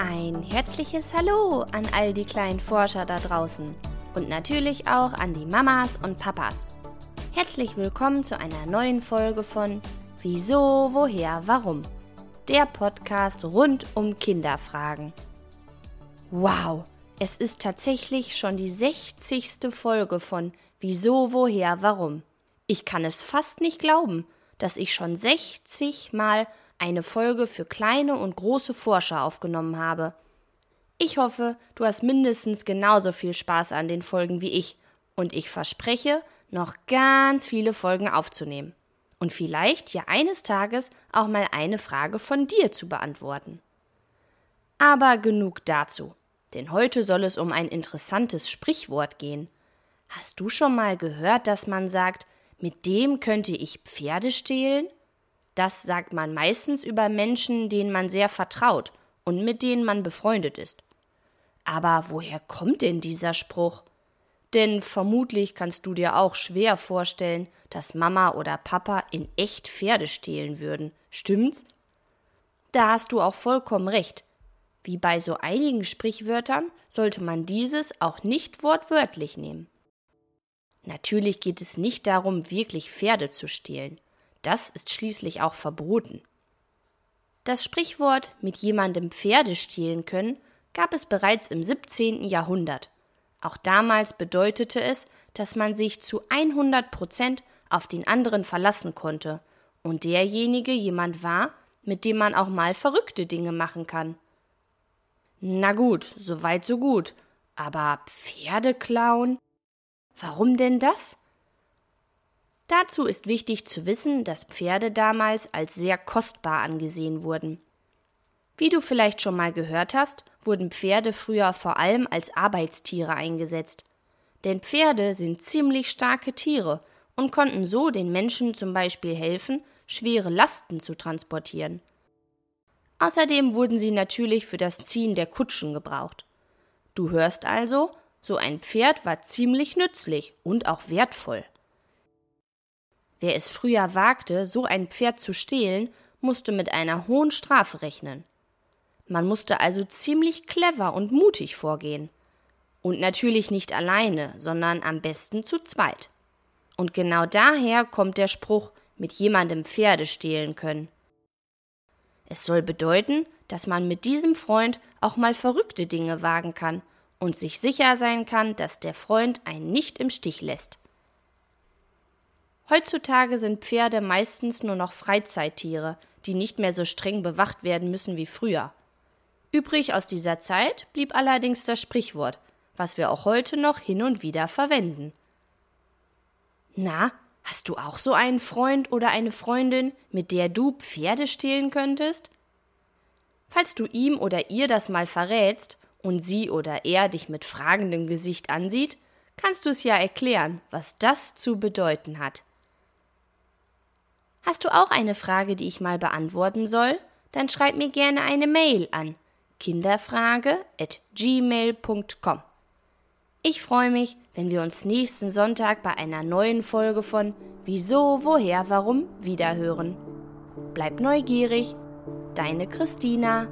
Ein herzliches Hallo an all die kleinen Forscher da draußen und natürlich auch an die Mamas und Papas. Herzlich willkommen zu einer neuen Folge von Wieso, woher, warum? Der Podcast rund um Kinderfragen. Wow, es ist tatsächlich schon die 60. Folge von Wieso, woher, warum? Ich kann es fast nicht glauben, dass ich schon 60 Mal eine Folge für kleine und große Forscher aufgenommen habe. Ich hoffe, du hast mindestens genauso viel Spaß an den Folgen wie ich, und ich verspreche, noch ganz viele Folgen aufzunehmen. Und vielleicht ja eines Tages auch mal eine Frage von dir zu beantworten. Aber genug dazu, denn heute soll es um ein interessantes Sprichwort gehen. Hast du schon mal gehört, dass man sagt, mit dem könnte ich Pferde stehlen? Das sagt man meistens über Menschen, denen man sehr vertraut und mit denen man befreundet ist. Aber woher kommt denn dieser Spruch? Denn vermutlich kannst du dir auch schwer vorstellen, dass Mama oder Papa in echt Pferde stehlen würden. Stimmt's? Da hast du auch vollkommen recht. Wie bei so einigen Sprichwörtern sollte man dieses auch nicht wortwörtlich nehmen. Natürlich geht es nicht darum, wirklich Pferde zu stehlen. Das ist schließlich auch verboten. Das Sprichwort mit jemandem Pferde stehlen können gab es bereits im 17. Jahrhundert. Auch damals bedeutete es, dass man sich zu 100 Prozent auf den anderen verlassen konnte und derjenige jemand war, mit dem man auch mal verrückte Dinge machen kann. Na gut, so weit so gut. Aber Pferde klauen? Warum denn das? Dazu ist wichtig zu wissen, dass Pferde damals als sehr kostbar angesehen wurden. Wie du vielleicht schon mal gehört hast, wurden Pferde früher vor allem als Arbeitstiere eingesetzt. Denn Pferde sind ziemlich starke Tiere und konnten so den Menschen zum Beispiel helfen, schwere Lasten zu transportieren. Außerdem wurden sie natürlich für das Ziehen der Kutschen gebraucht. Du hörst also, so ein Pferd war ziemlich nützlich und auch wertvoll. Wer es früher wagte, so ein Pferd zu stehlen, musste mit einer hohen Strafe rechnen. Man musste also ziemlich clever und mutig vorgehen. Und natürlich nicht alleine, sondern am besten zu zweit. Und genau daher kommt der Spruch mit jemandem Pferde stehlen können. Es soll bedeuten, dass man mit diesem Freund auch mal verrückte Dinge wagen kann und sich sicher sein kann, dass der Freund einen nicht im Stich lässt. Heutzutage sind Pferde meistens nur noch Freizeittiere, die nicht mehr so streng bewacht werden müssen wie früher. Übrig aus dieser Zeit blieb allerdings das Sprichwort, was wir auch heute noch hin und wieder verwenden. Na, hast du auch so einen Freund oder eine Freundin, mit der du Pferde stehlen könntest? Falls du ihm oder ihr das mal verrätst und sie oder er dich mit fragendem Gesicht ansieht, kannst du es ja erklären, was das zu bedeuten hat. Hast du auch eine Frage, die ich mal beantworten soll? Dann schreib mir gerne eine Mail an kinderfrage@gmail.com. Ich freue mich, wenn wir uns nächsten Sonntag bei einer neuen Folge von Wieso, woher, warum wiederhören. Bleib neugierig. Deine Christina.